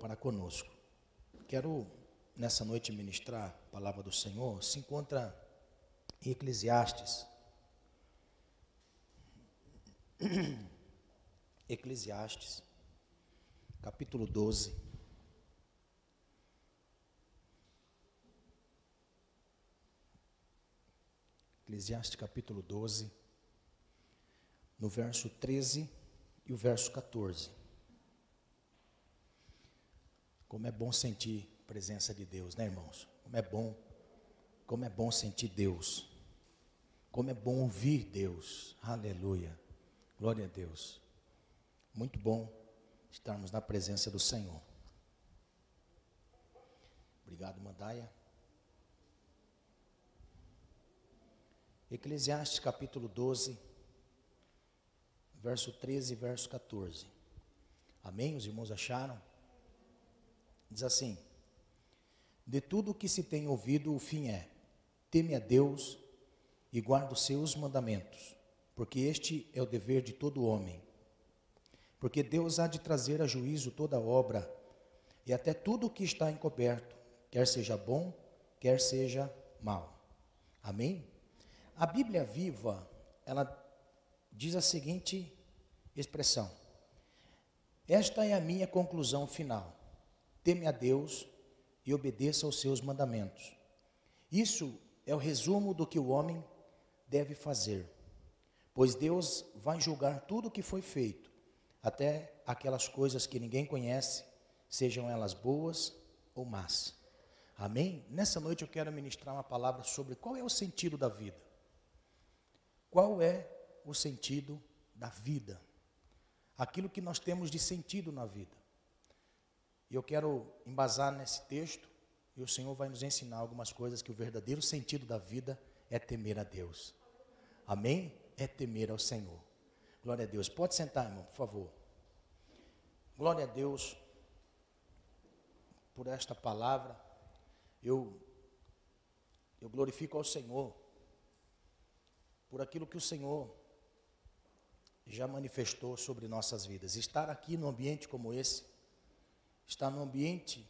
para conosco. Quero nessa noite ministrar a palavra do Senhor. Se encontra em Eclesiastes. Eclesiastes, capítulo 12. Eclesiastes capítulo 12, no verso 13 e o verso 14. Como é bom sentir a presença de Deus, né, irmãos? Como é bom, como é bom sentir Deus. Como é bom ouvir Deus. Aleluia. Glória a Deus. Muito bom estarmos na presença do Senhor. Obrigado, Mandaia. Eclesiastes capítulo 12, verso 13 e verso 14. Amém? Os irmãos acharam? Diz assim: De tudo o que se tem ouvido, o fim é: teme a Deus e guarda os seus mandamentos, porque este é o dever de todo homem. Porque Deus há de trazer a juízo toda obra e até tudo o que está encoberto, quer seja bom, quer seja mal. Amém? A Bíblia viva, ela diz a seguinte expressão: Esta é a minha conclusão final teme a Deus e obedeça aos seus mandamentos. Isso é o resumo do que o homem deve fazer, pois Deus vai julgar tudo o que foi feito, até aquelas coisas que ninguém conhece, sejam elas boas ou más. Amém? Nessa noite eu quero ministrar uma palavra sobre qual é o sentido da vida. Qual é o sentido da vida? Aquilo que nós temos de sentido na vida. E eu quero embasar nesse texto, e o Senhor vai nos ensinar algumas coisas que o verdadeiro sentido da vida é temer a Deus. Amém? É temer ao Senhor. Glória a Deus. Pode sentar, irmão, por favor. Glória a Deus por esta palavra. Eu eu glorifico ao Senhor por aquilo que o Senhor já manifestou sobre nossas vidas. Estar aqui num ambiente como esse estar no ambiente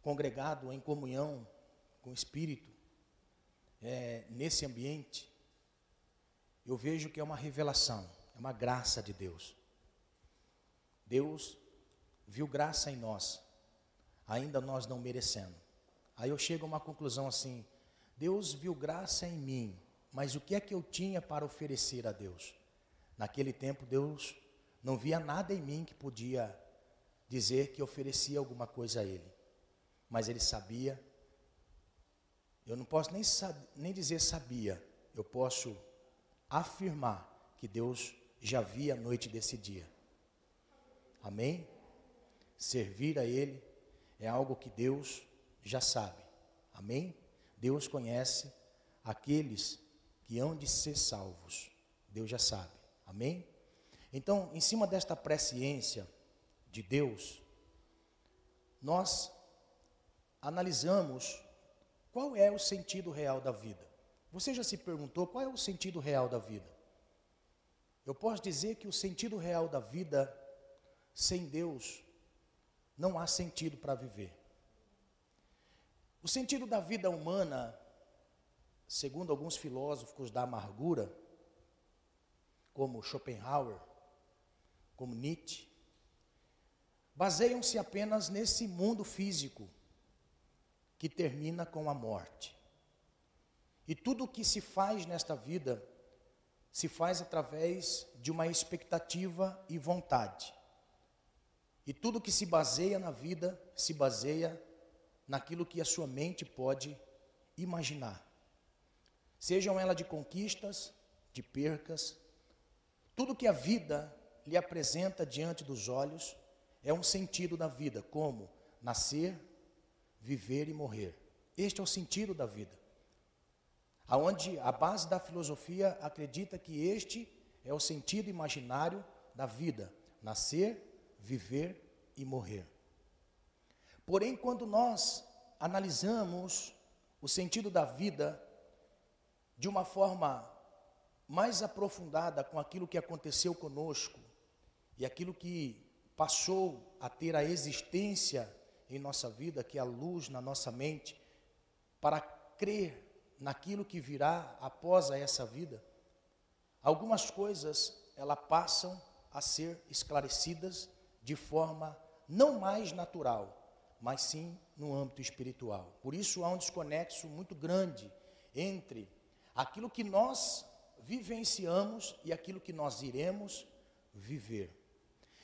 congregado em comunhão com o Espírito, é, nesse ambiente, eu vejo que é uma revelação, é uma graça de Deus. Deus viu graça em nós, ainda nós não merecendo. Aí eu chego a uma conclusão assim: Deus viu graça em mim, mas o que é que eu tinha para oferecer a Deus? Naquele tempo, Deus não via nada em mim que podia dizer que oferecia alguma coisa a ele, mas ele sabia. Eu não posso nem, nem dizer sabia, eu posso afirmar que Deus já via a noite desse dia. Amém? Servir a Ele é algo que Deus já sabe. Amém? Deus conhece aqueles que hão de ser salvos. Deus já sabe. Amém? Então, em cima desta presciência, de Deus, nós analisamos qual é o sentido real da vida. Você já se perguntou qual é o sentido real da vida? Eu posso dizer que o sentido real da vida, sem Deus, não há sentido para viver. O sentido da vida humana, segundo alguns filósofos da amargura, como Schopenhauer, como Nietzsche, baseiam-se apenas nesse mundo físico que termina com a morte. E tudo o que se faz nesta vida se faz através de uma expectativa e vontade. E tudo que se baseia na vida se baseia naquilo que a sua mente pode imaginar. Sejam elas de conquistas, de percas, tudo que a vida lhe apresenta diante dos olhos é um sentido da vida, como nascer, viver e morrer. Este é o sentido da vida. Aonde a base da filosofia acredita que este é o sentido imaginário da vida: nascer, viver e morrer. Porém, quando nós analisamos o sentido da vida de uma forma mais aprofundada com aquilo que aconteceu conosco e aquilo que passou a ter a existência em nossa vida, que é a luz na nossa mente, para crer naquilo que virá após essa vida, algumas coisas elas passam a ser esclarecidas de forma não mais natural, mas sim no âmbito espiritual. Por isso há um desconexo muito grande entre aquilo que nós vivenciamos e aquilo que nós iremos viver.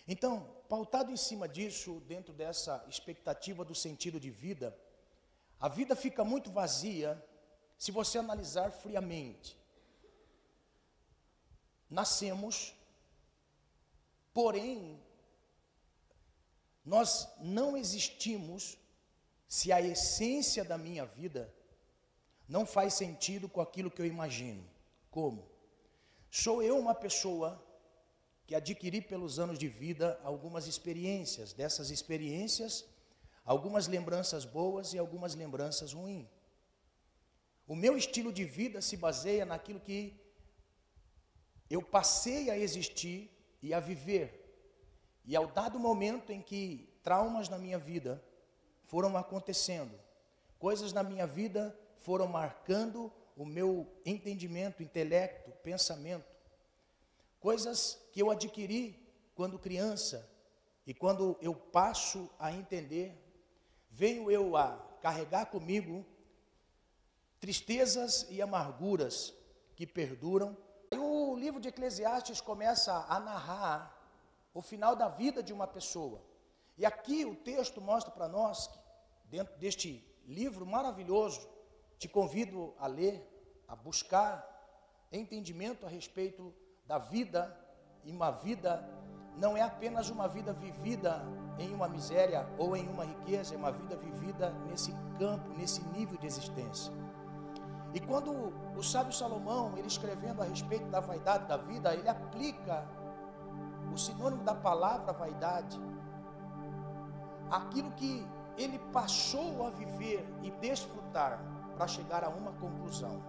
Então, pautado em cima disso, dentro dessa expectativa do sentido de vida, a vida fica muito vazia se você analisar friamente. Nascemos, porém, nós não existimos se a essência da minha vida não faz sentido com aquilo que eu imagino. Como? Sou eu uma pessoa que adquiri pelos anos de vida algumas experiências. Dessas experiências, algumas lembranças boas e algumas lembranças ruins. O meu estilo de vida se baseia naquilo que eu passei a existir e a viver. E ao dado momento em que traumas na minha vida foram acontecendo, coisas na minha vida foram marcando o meu entendimento, intelecto, pensamento, coisas que eu adquiri quando criança e quando eu passo a entender, venho eu a carregar comigo tristezas e amarguras que perduram. E o livro de Eclesiastes começa a narrar o final da vida de uma pessoa. E aqui o texto mostra para nós, que, dentro deste livro maravilhoso, te convido a ler, a buscar entendimento a respeito da vida, e uma vida não é apenas uma vida vivida em uma miséria ou em uma riqueza, é uma vida vivida nesse campo, nesse nível de existência. E quando o sábio Salomão, ele escrevendo a respeito da vaidade da vida, ele aplica o sinônimo da palavra vaidade, aquilo que ele passou a viver e desfrutar para chegar a uma conclusão.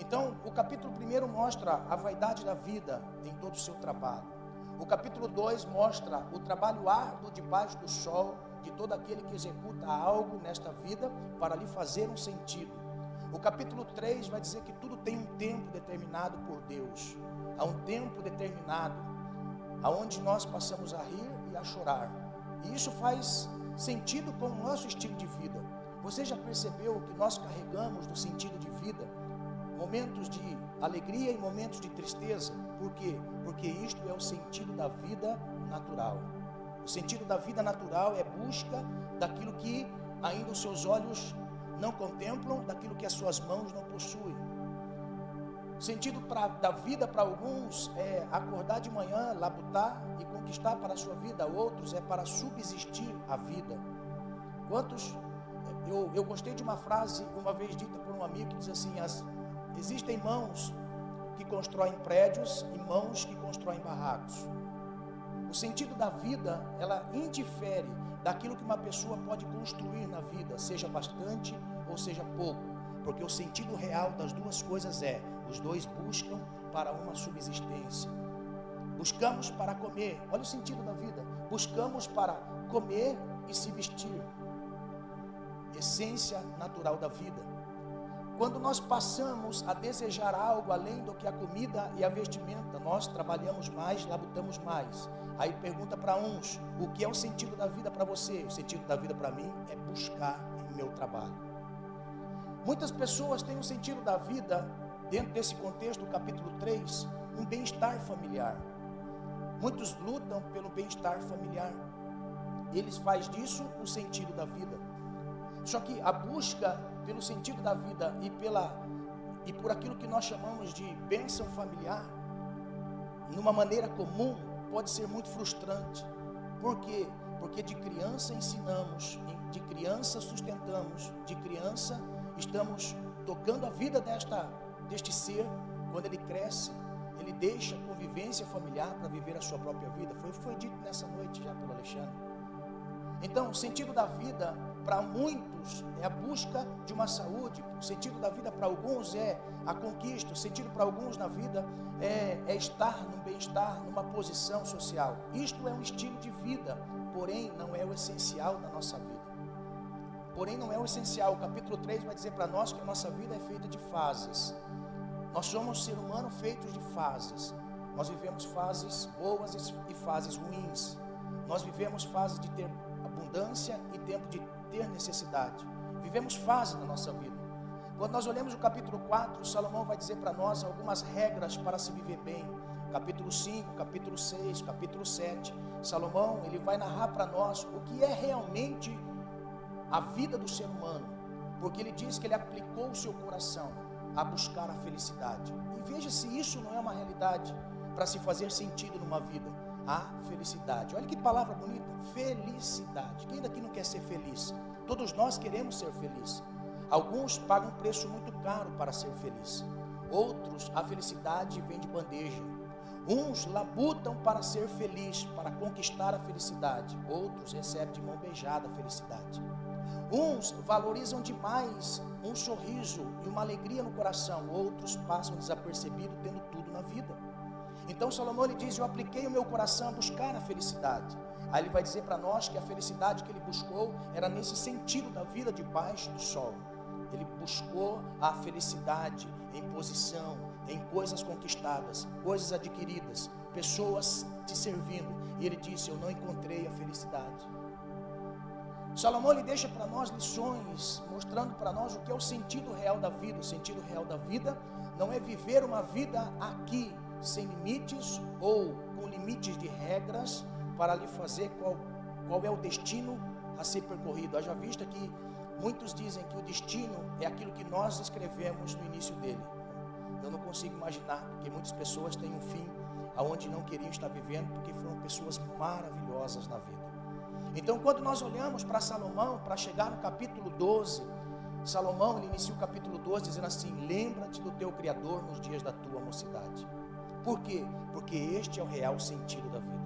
Então, o capítulo 1 mostra a vaidade da vida em todo o seu trabalho. O capítulo 2 mostra o trabalho árduo debaixo do sol de todo aquele que executa algo nesta vida para lhe fazer um sentido. O capítulo 3 vai dizer que tudo tem um tempo determinado por Deus. Há um tempo determinado aonde nós passamos a rir e a chorar. E isso faz sentido com o nosso estilo de vida. Você já percebeu que nós carregamos no sentido de vida momentos de alegria e momentos de tristeza? Por quê? Porque isto é o sentido da vida natural. O sentido da vida natural é busca daquilo que ainda os seus olhos não contemplam daquilo que as suas mãos não possuem. O sentido pra, da vida para alguns é acordar de manhã, labutar e conquistar para a sua vida. Outros é para subsistir a vida. Quantos? Eu, eu gostei de uma frase uma vez dita por um amigo que diz assim: as, existem mãos que constroem prédios e mãos que constroem barracos. O sentido da vida, ela indifere daquilo que uma pessoa pode construir na vida, seja bastante ou seja pouco, porque o sentido real das duas coisas é: os dois buscam para uma subsistência. Buscamos para comer, olha o sentido da vida. Buscamos para comer e se vestir. Essência natural da vida. Quando nós passamos a desejar algo além do que a comida e a vestimenta, nós trabalhamos mais, labutamos mais. Aí pergunta para uns: o que é o sentido da vida para você? O sentido da vida para mim é buscar em meu trabalho. Muitas pessoas têm um sentido da vida, dentro desse contexto, do capítulo 3, um bem-estar familiar. Muitos lutam pelo bem-estar familiar. Eles fazem disso o sentido da vida. Só que a busca pelo sentido da vida e pela e por aquilo que nós chamamos de bênção familiar, numa maneira comum, pode ser muito frustrante. Por quê? Porque de criança ensinamos, de criança sustentamos, de criança estamos tocando a vida desta, deste ser, quando ele cresce, ele deixa a convivência familiar para viver a sua própria vida. Foi, foi dito nessa noite já pelo Alexandre. Então, o sentido da vida para muitos é a busca de uma saúde, o sentido da vida para alguns é a conquista, o sentido para alguns na vida é, é estar no bem-estar, numa posição social. Isto é um estilo de vida, porém não é o essencial da nossa vida. Porém não é o essencial. O capítulo 3 vai dizer para nós que a nossa vida é feita de fases. Nós somos ser humano feitos de fases. Nós vivemos fases boas e fases ruins. Nós vivemos fases de ter abundância e tempo de ter necessidade. Vivemos fases na nossa vida. Quando nós olhamos o capítulo 4, Salomão vai dizer para nós algumas regras para se viver bem. Capítulo 5, capítulo 6, capítulo 7. Salomão, ele vai narrar para nós o que é realmente a vida do ser humano, porque ele diz que ele aplicou o seu coração a buscar a felicidade. E veja se isso não é uma realidade para se fazer sentido numa vida. A felicidade. Olha que palavra bonita, felicidade. Quem daqui não quer ser feliz? Todos nós queremos ser felizes. Alguns pagam um preço muito caro para ser feliz. Outros, a felicidade vem de bandeja. Uns labutam para ser feliz, para conquistar a felicidade. Outros recebem de mão beijada a felicidade. Uns valorizam demais um sorriso e uma alegria no coração. Outros passam desapercebido tendo tudo na vida. Então Salomão ele diz: Eu apliquei o meu coração a buscar a felicidade. Aí ele vai dizer para nós que a felicidade que ele buscou era nesse sentido da vida debaixo do sol. Ele buscou a felicidade em posição, em coisas conquistadas, coisas adquiridas, pessoas te servindo. E ele disse: Eu não encontrei a felicidade. Salomão ele deixa para nós lições, mostrando para nós o que é o sentido real da vida. O sentido real da vida não é viver uma vida aqui, sem limites ou com limites de regras para lhe fazer qual, qual é o destino a ser percorrido. Haja vista que muitos dizem que o destino é aquilo que nós escrevemos no início dele. Eu não consigo imaginar, porque muitas pessoas têm um fim aonde não queriam estar vivendo, porque foram pessoas maravilhosas na vida. Então, quando nós olhamos para Salomão, para chegar no capítulo 12, Salomão ele inicia o capítulo 12 dizendo assim: Lembra-te do teu Criador nos dias da tua mocidade. Por quê? Porque este é o real sentido da vida.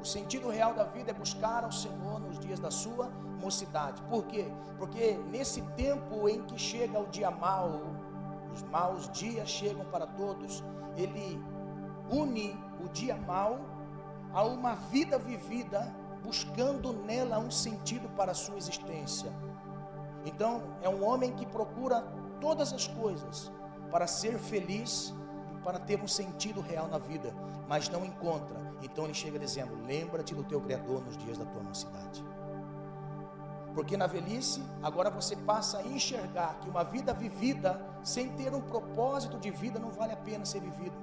O sentido real da vida é buscar ao Senhor nos dias da sua mocidade. Por quê? Porque nesse tempo em que chega o dia mau, os maus dias chegam para todos, ele une o dia mau a uma vida vivida, buscando nela um sentido para a sua existência. Então, é um homem que procura todas as coisas para ser feliz para ter um sentido real na vida, mas não encontra. Então ele chega dizendo: Lembra-te do teu Criador nos dias da tua mocidade. Porque na velhice, agora você passa a enxergar que uma vida vivida sem ter um propósito de vida não vale a pena ser vivido.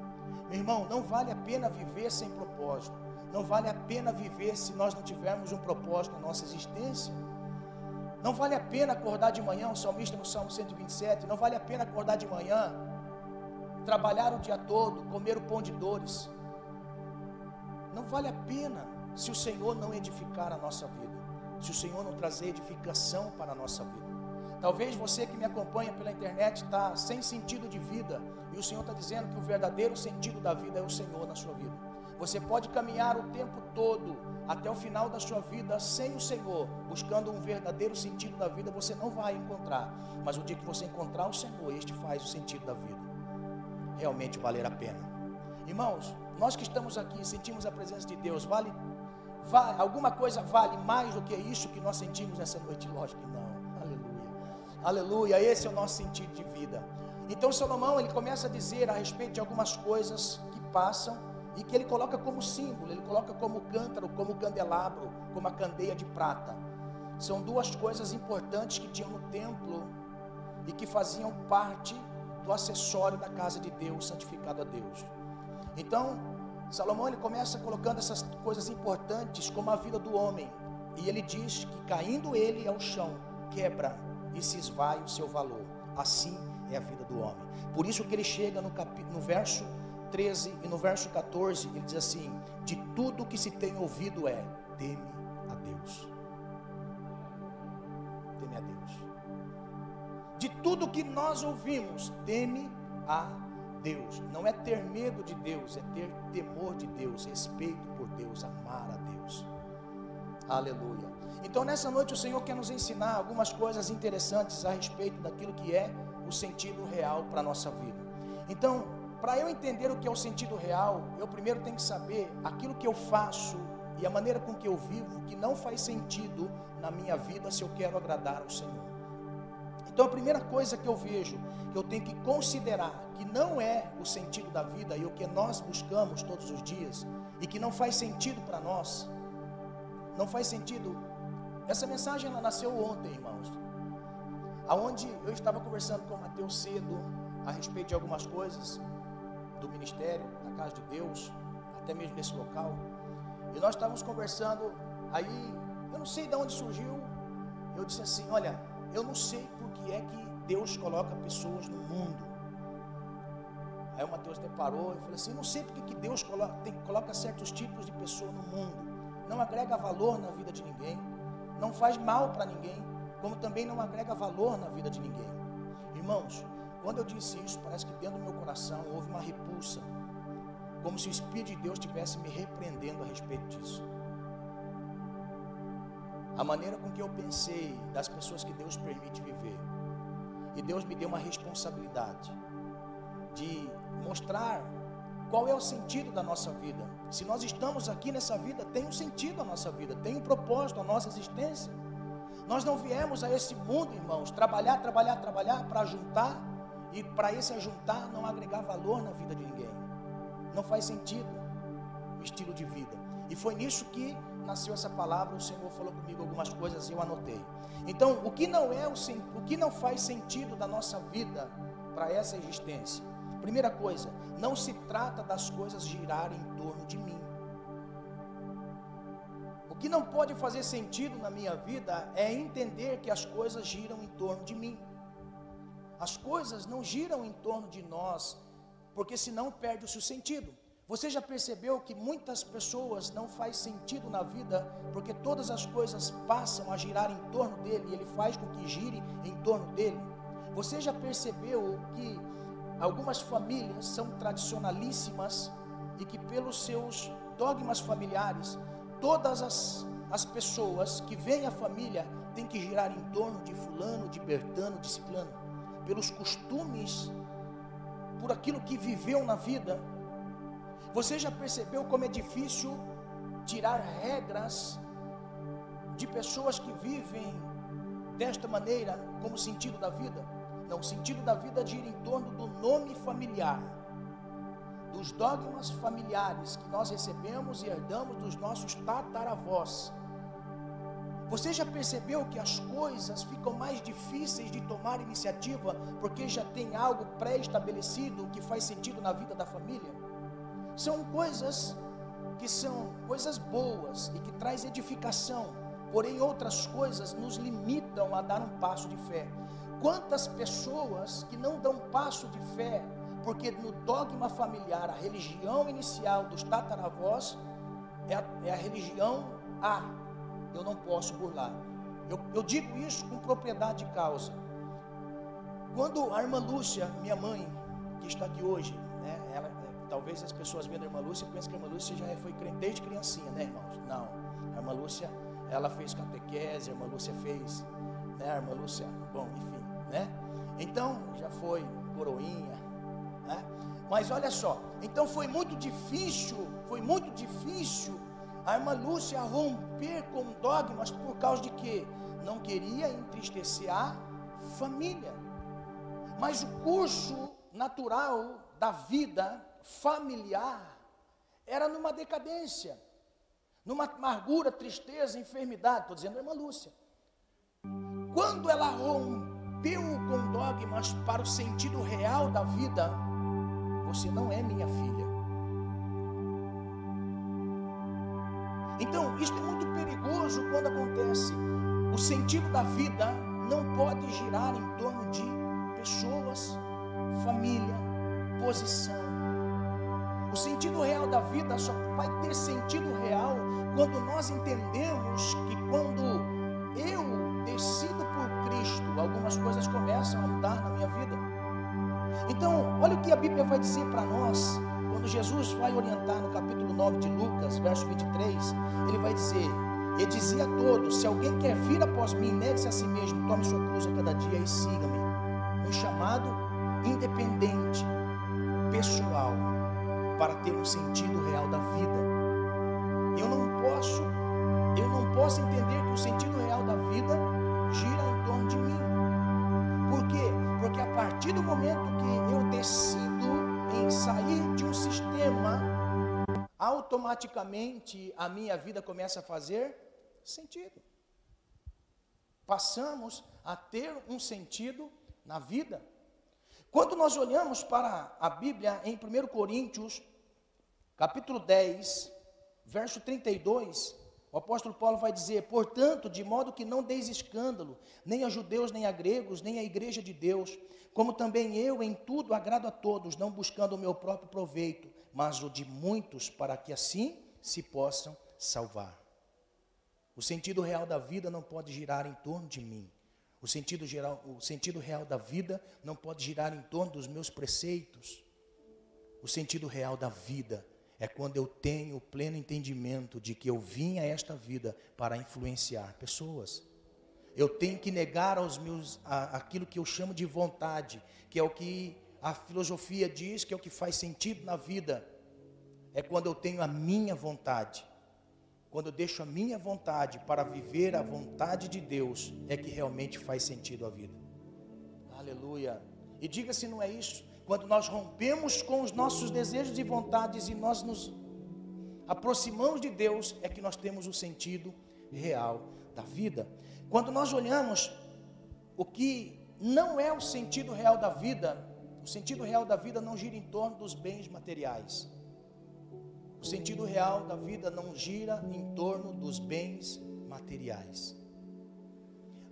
Meu irmão, não vale a pena viver sem propósito. Não vale a pena viver se nós não tivermos um propósito na nossa existência. Não vale a pena acordar de manhã, o salmista no Salmo 127, não vale a pena acordar de manhã trabalhar o dia todo, comer o pão de dores. Não vale a pena se o Senhor não edificar a nossa vida, se o Senhor não trazer edificação para a nossa vida. Talvez você que me acompanha pela internet está sem sentido de vida, e o Senhor está dizendo que o verdadeiro sentido da vida é o Senhor na sua vida. Você pode caminhar o tempo todo, até o final da sua vida, sem o Senhor, buscando um verdadeiro sentido da vida, você não vai encontrar. Mas o dia que você encontrar o Senhor, este faz o sentido da vida realmente valer a pena. Irmãos, nós que estamos aqui sentimos a presença de Deus, vale, vale alguma coisa vale mais do que isso que nós sentimos nessa noite? Lógico que não. Aleluia. Aleluia, esse é o nosso sentido de vida. Então Salomão, ele começa a dizer a respeito de algumas coisas que passam e que ele coloca como símbolo, ele coloca como cântaro, como candelabro, como a candeia de prata. São duas coisas importantes que tinham no templo e que faziam parte do acessório da casa de Deus, santificado a Deus. Então, Salomão ele começa colocando essas coisas importantes como a vida do homem. E ele diz que caindo ele ao chão, quebra e se esvai o seu valor. Assim é a vida do homem. Por isso que ele chega no, capítulo, no verso 13 e no verso 14, ele diz assim: De tudo que se tem ouvido é, teme a Deus. Teme a Deus de tudo que nós ouvimos, teme a Deus. Não é ter medo de Deus, é ter temor de Deus, respeito por Deus, amar a Deus. Aleluia. Então nessa noite o Senhor quer nos ensinar algumas coisas interessantes a respeito daquilo que é o sentido real para a nossa vida. Então, para eu entender o que é o sentido real, eu primeiro tenho que saber aquilo que eu faço e a maneira com que eu vivo que não faz sentido na minha vida se eu quero agradar ao Senhor. Então a primeira coisa que eu vejo, que eu tenho que considerar que não é o sentido da vida e o que nós buscamos todos os dias e que não faz sentido para nós, não faz sentido. Essa mensagem ela nasceu ontem, irmãos. Aonde eu estava conversando com o Mateus cedo a respeito de algumas coisas do ministério, da casa de Deus, até mesmo nesse local. E nós estávamos conversando, aí eu não sei de onde surgiu. Eu disse assim: Olha, eu não sei por que é que Deus coloca pessoas no mundo. Aí o Mateus deparou e falou assim: Não sei por que Deus coloca, tem, coloca certos tipos de pessoa no mundo. Não agrega valor na vida de ninguém, não faz mal para ninguém, como também não agrega valor na vida de ninguém. Irmãos, quando eu disse isso, parece que dentro do meu coração houve uma repulsa, como se o Espírito de Deus estivesse me repreendendo a respeito disso a maneira com que eu pensei das pessoas que Deus permite viver. E Deus me deu uma responsabilidade de mostrar qual é o sentido da nossa vida. Se nós estamos aqui nessa vida, tem um sentido a nossa vida, tem um propósito a nossa existência. Nós não viemos a esse mundo, irmãos, trabalhar, trabalhar, trabalhar para juntar e para esse ajuntar não agregar valor na vida de ninguém. Não faz sentido o estilo de vida. E foi nisso que nasceu essa palavra, o Senhor falou comigo algumas coisas e eu anotei. Então, o que não é o, o que não faz sentido da nossa vida para essa existência? Primeira coisa, não se trata das coisas girarem em torno de mim. O que não pode fazer sentido na minha vida é entender que as coisas giram em torno de mim. As coisas não giram em torno de nós, porque senão perde o seu sentido. Você já percebeu que muitas pessoas não faz sentido na vida porque todas as coisas passam a girar em torno dele e ele faz com que gire em torno dele? Você já percebeu que algumas famílias são tradicionalíssimas e que pelos seus dogmas familiares, todas as, as pessoas que vêm à família têm que girar em torno de fulano, de bertano, de ciclano, pelos costumes, por aquilo que viveu na vida, você já percebeu como é difícil tirar regras de pessoas que vivem desta maneira como sentido da vida? Não, o sentido da vida gira em torno do nome familiar, dos dogmas familiares que nós recebemos e herdamos dos nossos tataravós. Você já percebeu que as coisas ficam mais difíceis de tomar iniciativa porque já tem algo pré-estabelecido que faz sentido na vida da família? São coisas que são coisas boas e que traz edificação, porém outras coisas nos limitam a dar um passo de fé. Quantas pessoas que não dão passo de fé, porque no dogma familiar, a religião inicial dos tataravós é a, é a religião A, eu não posso burlar. Eu, eu digo isso com propriedade de causa. Quando a irmã Lúcia, minha mãe, que está aqui hoje, talvez as pessoas vendo a irmã Lúcia pensem que a irmã Lúcia já foi crente desde criancinha, né, irmãos? Não. A irmã Lúcia, ela fez catequese, a irmã Lúcia fez, né, a irmã Lúcia, bom, enfim, né? Então, já foi coroinha, né? Mas olha só, então foi muito difícil, foi muito difícil a irmã Lúcia romper com dogmas por causa de que não queria entristecer a família. Mas o curso natural da vida familiar era numa decadência, numa amargura, tristeza, enfermidade. Estou dizendo a irmã Lúcia. Quando ela rompeu com dogmas para o sentido real da vida, você não é minha filha. Então, isso é muito perigoso quando acontece. O sentido da vida não pode girar em torno de pessoas, família, posição. O sentido real da vida só vai ter sentido real quando nós entendemos que quando eu decido por Cristo, algumas coisas começam a mudar na minha vida. Então, olha o que a Bíblia vai dizer para nós, quando Jesus vai orientar no capítulo 9 de Lucas, verso 23, ele vai dizer: Ele dizia a todos: Se alguém quer vir após mim, negue-se a si mesmo, tome sua cruz a cada dia e siga-me. Um chamado independente, pessoal, para ter um sentido real da vida. Eu não posso, eu não posso entender que o sentido real da vida gira em torno de mim. Por quê? Porque a partir do momento que eu decido em sair de um sistema, automaticamente a minha vida começa a fazer sentido. Passamos a ter um sentido na vida. Quando nós olhamos para a Bíblia em 1 Coríntios, capítulo 10, verso 32, o apóstolo Paulo vai dizer: Portanto, de modo que não deis escândalo, nem a judeus, nem a gregos, nem a igreja de Deus, como também eu em tudo agrado a todos, não buscando o meu próprio proveito, mas o de muitos, para que assim se possam salvar. O sentido real da vida não pode girar em torno de mim. O sentido, geral, o sentido real da vida não pode girar em torno dos meus preceitos. O sentido real da vida é quando eu tenho o pleno entendimento de que eu vim a esta vida para influenciar pessoas. Eu tenho que negar aos meus a, aquilo que eu chamo de vontade, que é o que a filosofia diz que é o que faz sentido na vida. É quando eu tenho a minha vontade. Quando eu deixo a minha vontade para viver a vontade de Deus, é que realmente faz sentido a vida. Aleluia. E diga se não é isso. Quando nós rompemos com os nossos desejos e vontades e nós nos aproximamos de Deus, é que nós temos o sentido real da vida. Quando nós olhamos o que não é o sentido real da vida, o sentido real da vida não gira em torno dos bens materiais. O sentido real da vida não gira em torno dos bens materiais.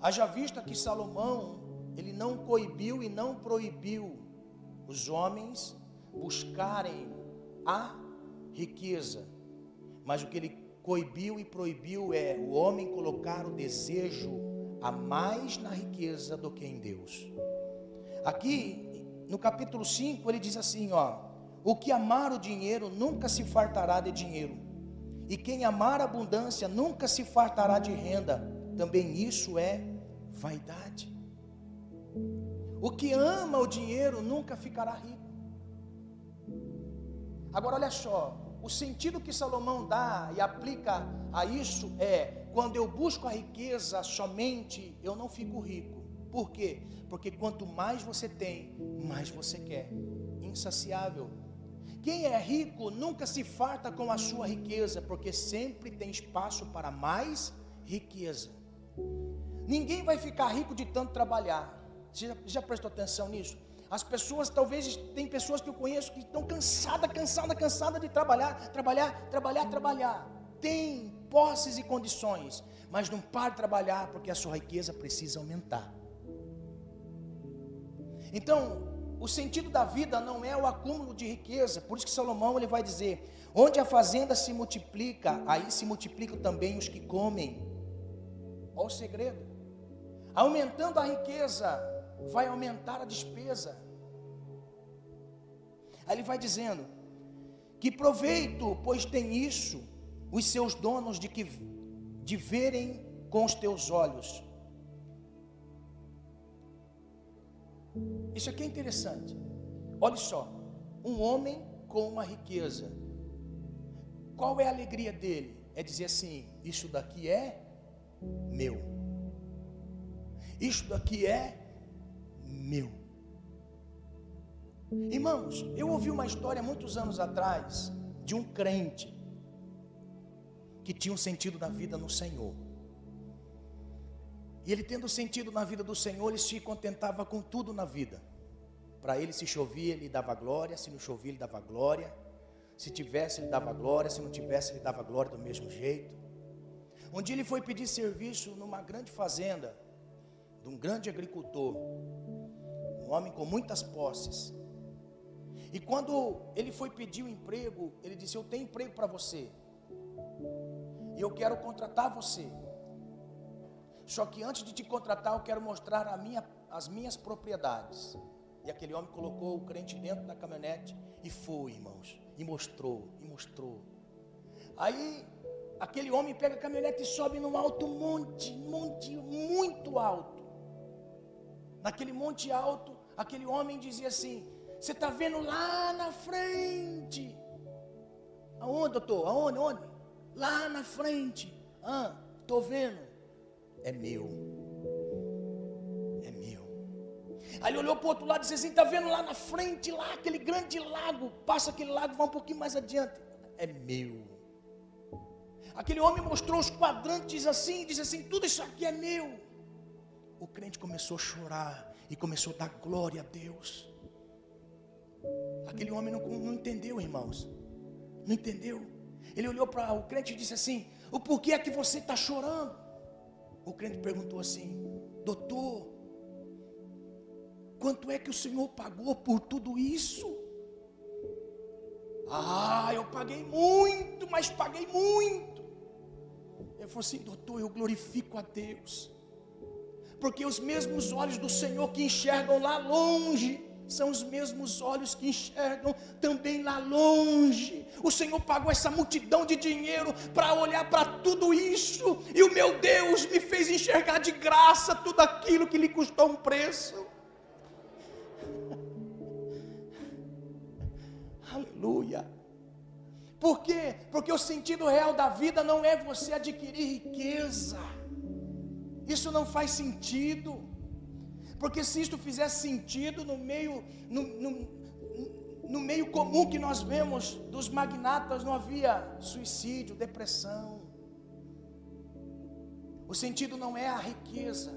Haja vista que Salomão, ele não coibiu e não proibiu os homens buscarem a riqueza, mas o que ele coibiu e proibiu é o homem colocar o desejo a mais na riqueza do que em Deus. Aqui no capítulo 5, ele diz assim: ó, o que amar o dinheiro nunca se fartará de dinheiro, e quem amar a abundância nunca se fartará de renda, também isso é vaidade. O que ama o dinheiro nunca ficará rico. Agora olha só, o sentido que Salomão dá e aplica a isso é: quando eu busco a riqueza somente, eu não fico rico. Por quê? Porque quanto mais você tem, mais você quer. Insaciável. Quem é rico nunca se farta com a sua riqueza, porque sempre tem espaço para mais riqueza. Ninguém vai ficar rico de tanto trabalhar. Você já, já prestou atenção nisso? As pessoas, talvez, tem pessoas que eu conheço que estão cansadas, cansadas, cansadas de trabalhar, trabalhar, trabalhar, trabalhar. Tem posses e condições, mas não para de trabalhar porque a sua riqueza precisa aumentar. Então, o sentido da vida não é o acúmulo de riqueza, por isso que Salomão ele vai dizer: onde a fazenda se multiplica, aí se multiplicam também os que comem. Olha o segredo. Aumentando a riqueza, vai aumentar a despesa. Aí ele vai dizendo: que proveito, pois tem isso, os seus donos de que de verem com os teus olhos Isso aqui é interessante. Olha só, um homem com uma riqueza. Qual é a alegria dele? É dizer assim: isso daqui é meu. Isso daqui é meu. Irmãos, eu ouvi uma história muitos anos atrás de um crente que tinha um sentido da vida no Senhor. E ele tendo sentido na vida do Senhor, ele se contentava com tudo na vida. Para ele, se chovia, ele dava glória, se não chovia, ele dava glória. Se tivesse, ele dava glória, se não tivesse, ele dava glória do mesmo jeito. Um dia ele foi pedir serviço numa grande fazenda, de um grande agricultor, um homem com muitas posses. E quando ele foi pedir o um emprego, ele disse: Eu tenho emprego para você, e eu quero contratar você. Só que antes de te contratar, eu quero mostrar minha, as minhas propriedades. E aquele homem colocou o crente dentro da caminhonete e foi, irmãos. E mostrou, e mostrou. Aí aquele homem pega a caminhonete e sobe num alto monte, monte muito alto. Naquele monte alto, aquele homem dizia assim: Você está vendo lá na frente? Aonde, doutor? Aonde? Onde? Lá na frente. Ah, estou vendo. É meu. É meu. Aí ele olhou para o outro lado e disse assim: Está vendo lá na frente, lá aquele grande lago? Passa aquele lago, vai um pouquinho mais adiante. É meu. Aquele homem mostrou os quadrantes assim, disse assim: Tudo isso aqui é meu. O crente começou a chorar e começou a dar glória a Deus. Aquele homem não, não entendeu, irmãos. Não entendeu. Ele olhou para o crente e disse assim: O porquê é que você está chorando? O crente perguntou assim: Doutor, quanto é que o Senhor pagou por tudo isso? Ah, eu paguei muito, mas paguei muito. Ele falou assim: Doutor, eu glorifico a Deus, porque os mesmos olhos do Senhor que enxergam lá longe, são os mesmos olhos que enxergam também lá longe. O Senhor pagou essa multidão de dinheiro para olhar para tudo isso, e o meu Deus me fez enxergar de graça tudo aquilo que lhe custou um preço. Aleluia. Por quê? Porque o sentido real da vida não é você adquirir riqueza. Isso não faz sentido. Porque se isto fizesse sentido no meio, no, no, no meio comum que nós vemos dos magnatas, não havia suicídio, depressão. O sentido não é a riqueza.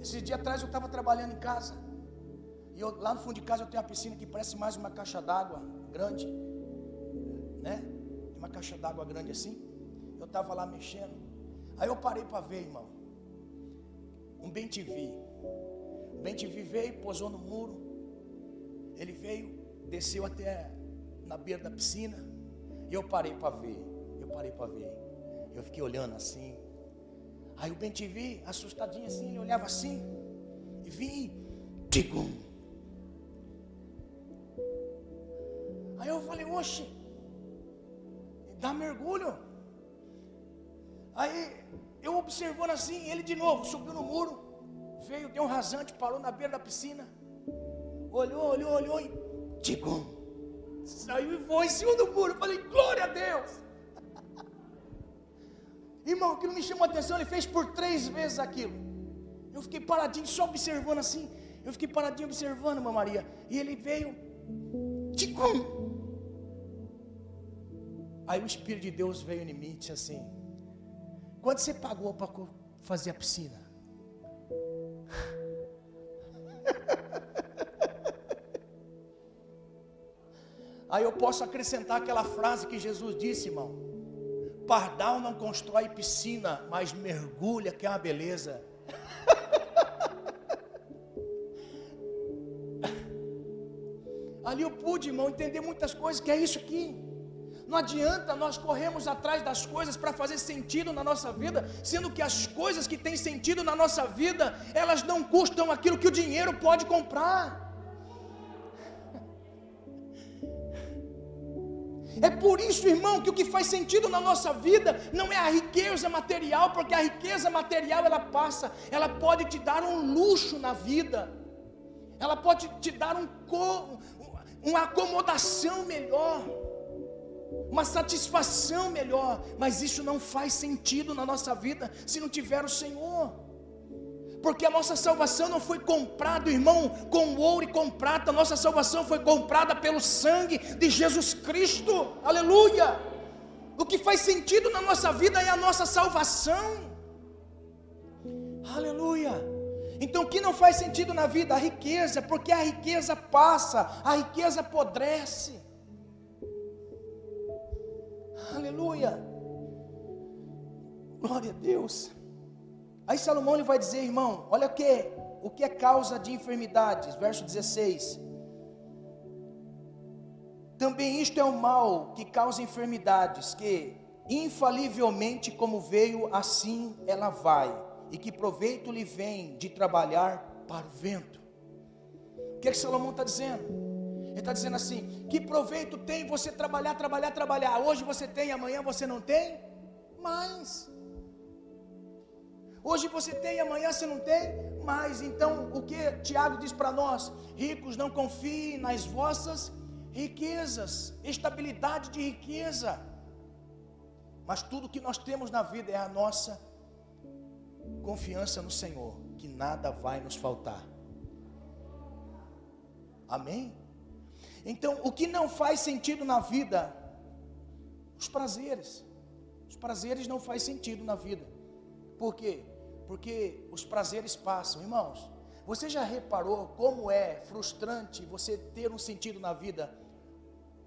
Esse dia atrás eu estava trabalhando em casa. E eu, lá no fundo de casa eu tenho uma piscina que parece mais uma caixa d'água grande. Né? Uma caixa d'água grande assim. Eu estava lá mexendo. Aí eu parei para ver, irmão um bem TV. O bem TV veio, posou no muro. Ele veio, desceu até na beira da piscina. E eu parei para ver. Eu parei para ver. Eu fiquei olhando assim. Aí o bem TV, assustadinho assim, ele olhava assim. E vi, tigum. Aí eu falei, oxe, dá mergulho. Aí eu observando assim, ele de novo subiu no muro, veio, deu um rasante, parou na beira da piscina, olhou, olhou, olhou e tigum, saiu e voou em cima do muro. Eu falei, glória a Deus. Irmão, aquilo me chamou a atenção, ele fez por três vezes aquilo. Eu fiquei paradinho, só observando assim. Eu fiquei paradinho observando, irmã Maria. E ele veio, tigum. Aí o Espírito de Deus veio em mim e disse assim: Quanto você pagou para fazer a piscina? Aí eu posso acrescentar aquela frase que Jesus disse, irmão: Pardal não constrói piscina, mas mergulha, que é uma beleza. Ali eu pude, irmão, entender muitas coisas, que é isso aqui. Não adianta nós corrermos atrás das coisas para fazer sentido na nossa vida, sendo que as coisas que têm sentido na nossa vida, elas não custam aquilo que o dinheiro pode comprar. É por isso, irmão, que o que faz sentido na nossa vida não é a riqueza material, porque a riqueza material ela passa, ela pode te dar um luxo na vida, ela pode te dar um, uma acomodação melhor uma satisfação melhor, mas isso não faz sentido na nossa vida se não tiver o Senhor. Porque a nossa salvação não foi comprada, irmão, com ouro e com prata, a nossa salvação foi comprada pelo sangue de Jesus Cristo. Aleluia! O que faz sentido na nossa vida é a nossa salvação. Aleluia! Então, o que não faz sentido na vida? A riqueza, porque a riqueza passa, a riqueza apodrece. Aleluia. Glória a Deus. Aí Salomão ele vai dizer, irmão, olha o que, o que é causa de enfermidades, verso 16. Também isto é o mal que causa enfermidades, que infalivelmente como veio, assim ela vai, e que proveito lhe vem de trabalhar para o vento. O que é que Salomão está dizendo? Ele está dizendo assim: que proveito tem você trabalhar, trabalhar, trabalhar? Hoje você tem, amanhã você não tem? Mais. Hoje você tem, amanhã você não tem? Mais. Então, o que Tiago diz para nós? Ricos, não confiem nas vossas riquezas, estabilidade de riqueza. Mas tudo que nós temos na vida é a nossa confiança no Senhor, que nada vai nos faltar. Amém? Então, o que não faz sentido na vida? Os prazeres. Os prazeres não faz sentido na vida. Por quê? Porque os prazeres passam, irmãos. Você já reparou como é frustrante você ter um sentido na vida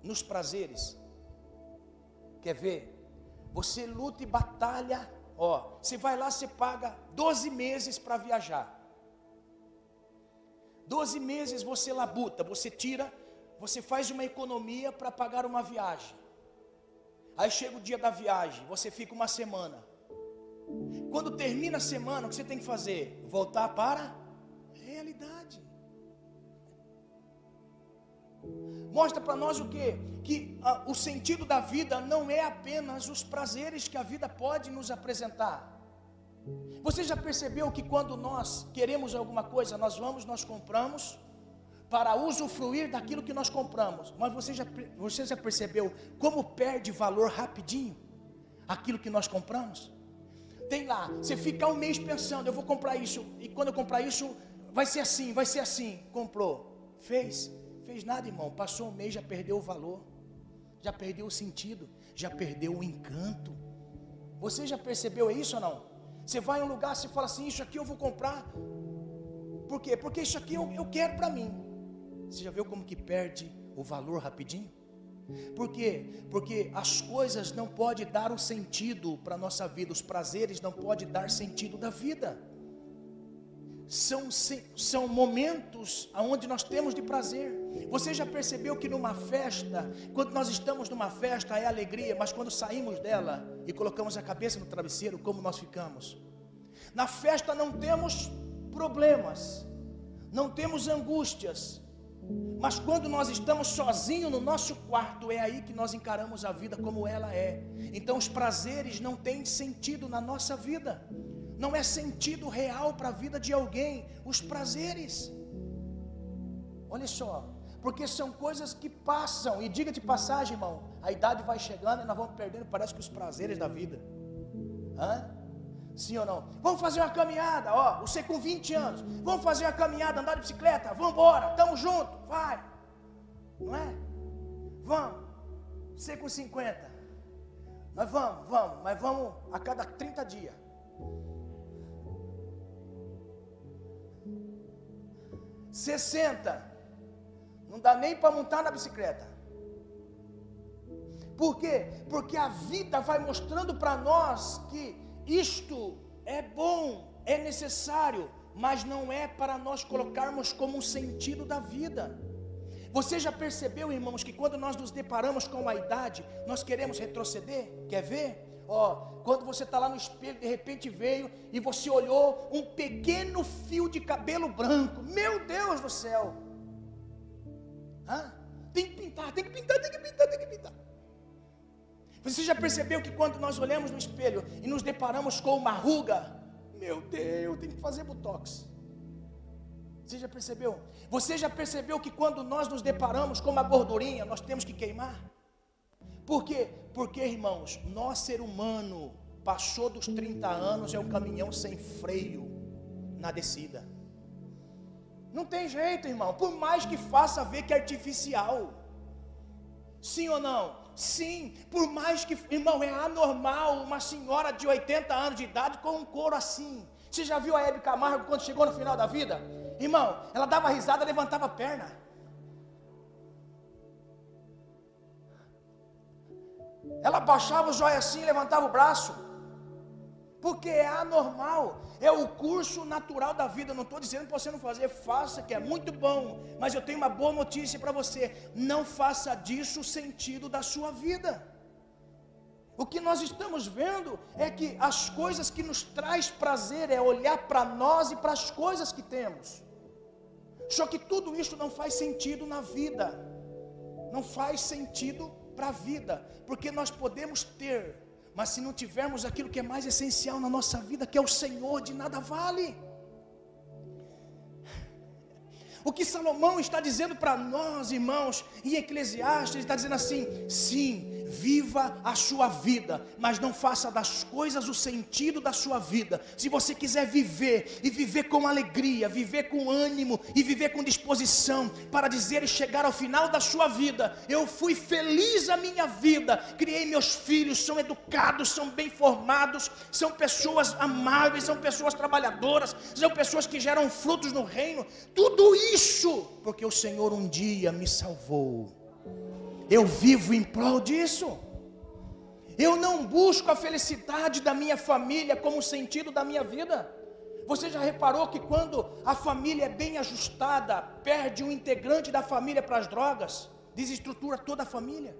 nos prazeres? Quer ver? Você luta e batalha, ó. Você vai lá, você paga 12 meses para viajar. 12 meses você labuta, você tira você faz uma economia para pagar uma viagem. Aí chega o dia da viagem, você fica uma semana. Quando termina a semana, o que você tem que fazer? Voltar para a realidade. Mostra para nós o que? Que ah, o sentido da vida não é apenas os prazeres que a vida pode nos apresentar. Você já percebeu que quando nós queremos alguma coisa, nós vamos, nós compramos, para usufruir daquilo que nós compramos. Mas você já, você já percebeu como perde valor rapidinho aquilo que nós compramos? Tem lá, você fica um mês pensando, eu vou comprar isso, e quando eu comprar isso, vai ser assim, vai ser assim. Comprou, fez, fez nada, irmão. Passou um mês, já perdeu o valor, já perdeu o sentido, já perdeu o encanto. Você já percebeu isso ou não? Você vai em um lugar, você fala assim: Isso aqui eu vou comprar. Por quê? Porque isso aqui eu, eu quero para mim. Você já viu como que perde o valor rapidinho? Por quê? Porque as coisas não podem dar um sentido para a nossa vida, os prazeres não podem dar sentido da vida. São, são momentos onde nós temos de prazer. Você já percebeu que numa festa, quando nós estamos numa festa é alegria, mas quando saímos dela e colocamos a cabeça no travesseiro, como nós ficamos? Na festa não temos problemas, não temos angústias, mas quando nós estamos sozinhos no nosso quarto, é aí que nós encaramos a vida como ela é. Então os prazeres não têm sentido na nossa vida. Não é sentido real para a vida de alguém os prazeres. Olha só, porque são coisas que passam. E diga de passagem, irmão, a idade vai chegando e nós vamos perdendo, parece que os prazeres da vida. Hã? Sim ou não? Vamos fazer uma caminhada, ó, você com 20 anos. Vamos fazer uma caminhada, andar de bicicleta, vamos embora, estamos juntos, vai. Não é? Vamos. Você com 50. Nós vamos, vamos, mas vamos a cada 30 dias. Sessenta. Não dá nem para montar na bicicleta. Por quê? Porque a vida vai mostrando para nós que isto é bom, é necessário, mas não é para nós colocarmos como um sentido da vida. Você já percebeu, irmãos, que quando nós nos deparamos com a idade, nós queremos retroceder? Quer ver? Ó, quando você está lá no espelho, de repente veio e você olhou um pequeno fio de cabelo branco. Meu Deus do céu! Hã? Tem que pintar, tem que pintar, tem que pintar, tem que pintar. Você já percebeu que quando nós olhamos no espelho e nos deparamos com uma ruga, meu Deus, tem que fazer botox. Você já percebeu? Você já percebeu que quando nós nos deparamos com uma gordurinha, nós temos que queimar? Por quê? Porque, irmãos, nós ser humano passou dos 30 anos é um caminhão sem freio na descida. Não tem jeito, irmão. Por mais que faça ver que é artificial. Sim ou não? Sim, por mais que, irmão, é anormal uma senhora de 80 anos de idade com um couro assim. Você já viu a Hebe Camargo quando chegou no final da vida? Irmão, ela dava risada, levantava a perna. Ela baixava o joia assim, levantava o braço porque é anormal, é o curso natural da vida. não estou dizendo para você não fazer, faça, que é muito bom, mas eu tenho uma boa notícia para você: não faça disso o sentido da sua vida. O que nós estamos vendo é que as coisas que nos traz prazer é olhar para nós e para as coisas que temos. Só que tudo isso não faz sentido na vida. não faz sentido para a vida, porque nós podemos ter, mas se não tivermos aquilo que é mais essencial na nossa vida, que é o Senhor, de nada vale. O que Salomão está dizendo para nós, irmãos, em Eclesiastes, ele está dizendo assim: sim, viva a sua vida, mas não faça das coisas o sentido da sua vida. Se você quiser viver e viver com alegria, viver com ânimo e viver com disposição para dizer e chegar ao final da sua vida, eu fui feliz a minha vida, criei meus filhos, são educados, são bem formados, são pessoas amáveis, são pessoas trabalhadoras, são pessoas que geram frutos no reino. Tudo isso porque o Senhor um dia me salvou eu vivo em prol disso. Eu não busco a felicidade da minha família como sentido da minha vida. Você já reparou que quando a família é bem ajustada, perde um integrante da família para as drogas, desestrutura toda a família?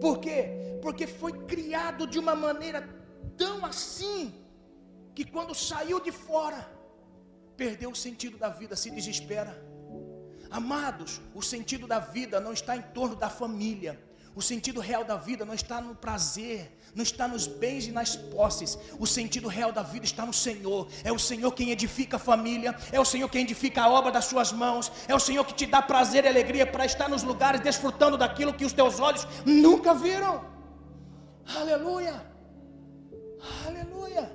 Por quê? Porque foi criado de uma maneira tão assim, que quando saiu de fora, perdeu o sentido da vida, se desespera. Amados, o sentido da vida não está em torno da família. O sentido real da vida não está no prazer, não está nos bens e nas posses. O sentido real da vida está no Senhor. É o Senhor quem edifica a família, é o Senhor quem edifica a obra das suas mãos, é o Senhor que te dá prazer e alegria para estar nos lugares desfrutando daquilo que os teus olhos nunca viram. Aleluia! Aleluia!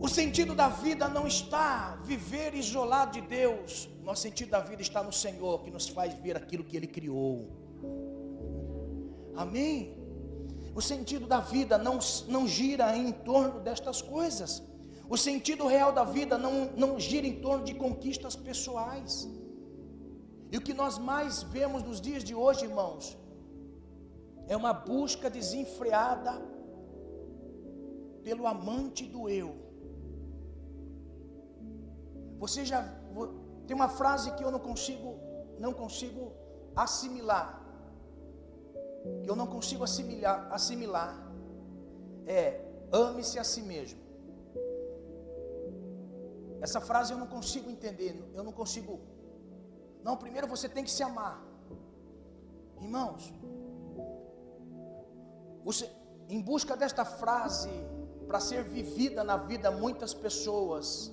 O sentido da vida não está viver isolado de Deus. Nosso sentido da vida está no Senhor, que nos faz ver aquilo que Ele criou. Amém? O sentido da vida não, não gira em torno destas coisas. O sentido real da vida não, não gira em torno de conquistas pessoais. E o que nós mais vemos nos dias de hoje, irmãos, é uma busca desenfreada pelo amante do eu. Você já tem uma frase que eu não consigo não consigo assimilar. Que eu não consigo assimilar, assimilar. É, ame-se a si mesmo. Essa frase eu não consigo entender, eu não consigo. Não, primeiro você tem que se amar. Irmãos, você, em busca desta frase para ser vivida na vida muitas pessoas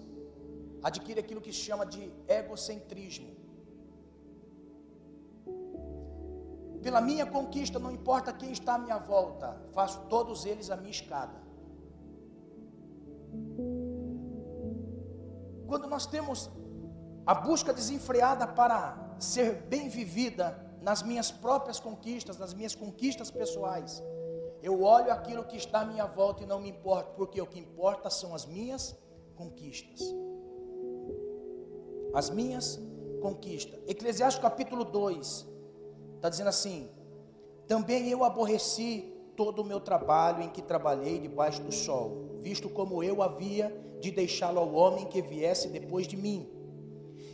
adquire aquilo que se chama de egocentrismo. Pela minha conquista, não importa quem está à minha volta, faço todos eles a minha escada. Quando nós temos a busca desenfreada para ser bem vivida nas minhas próprias conquistas, nas minhas conquistas pessoais, eu olho aquilo que está à minha volta e não me importa, porque o que importa são as minhas conquistas as minhas conquistas. Eclesiastes capítulo 2 está dizendo assim: Também eu aborreci todo o meu trabalho em que trabalhei debaixo do sol, visto como eu havia de deixá-lo ao homem que viesse depois de mim.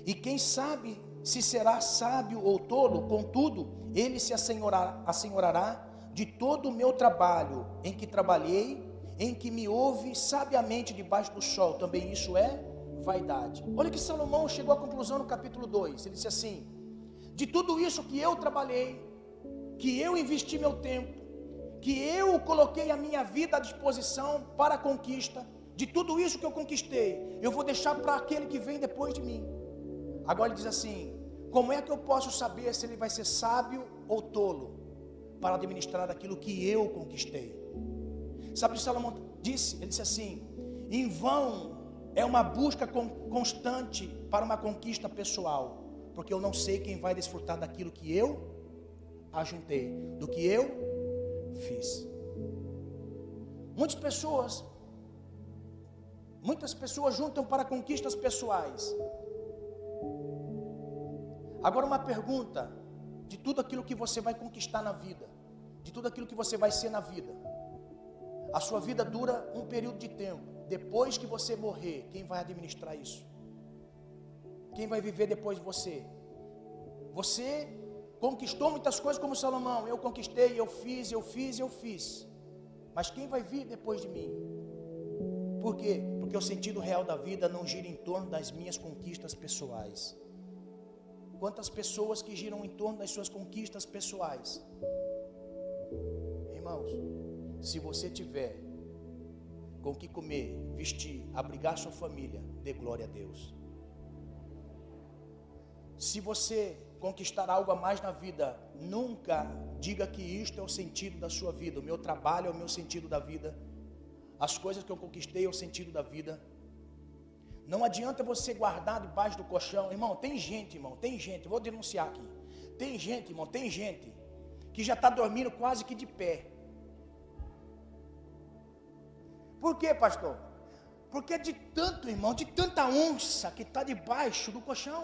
E quem sabe se será sábio ou tolo, contudo, ele se assenhorará, assenhorará de todo o meu trabalho em que trabalhei, em que me ouve sabiamente debaixo do sol. Também isso é vaidade. Olha que Salomão chegou à conclusão no capítulo 2. Ele disse assim: De tudo isso que eu trabalhei, que eu investi meu tempo, que eu coloquei a minha vida à disposição para a conquista, de tudo isso que eu conquistei, eu vou deixar para aquele que vem depois de mim. Agora ele diz assim: Como é que eu posso saber se ele vai ser sábio ou tolo para administrar aquilo que eu conquistei? Sabe o que Salomão disse? Ele disse assim: Em vão é uma busca constante para uma conquista pessoal, porque eu não sei quem vai desfrutar daquilo que eu ajuntei, do que eu fiz. Muitas pessoas, muitas pessoas juntam para conquistas pessoais. Agora uma pergunta, de tudo aquilo que você vai conquistar na vida, de tudo aquilo que você vai ser na vida. A sua vida dura um período de tempo. Depois que você morrer, quem vai administrar isso? Quem vai viver depois de você? Você conquistou muitas coisas como Salomão. Eu conquistei, eu fiz, eu fiz, eu fiz. Mas quem vai vir depois de mim? Por quê? Porque o sentido real da vida não gira em torno das minhas conquistas pessoais. quantas pessoas que giram em torno das suas conquistas pessoais. Irmãos, se você tiver com o que comer, vestir, abrigar sua família, dê glória a Deus. Se você conquistar algo a mais na vida, nunca diga que isto é o sentido da sua vida. O meu trabalho é o meu sentido da vida. As coisas que eu conquistei é o sentido da vida. Não adianta você guardar debaixo do colchão. Irmão, tem gente, irmão, tem gente. Vou denunciar aqui. Tem gente, irmão, tem gente que já está dormindo quase que de pé. Por quê, pastor? Porque é de tanto, irmão, de tanta onça que está debaixo do colchão.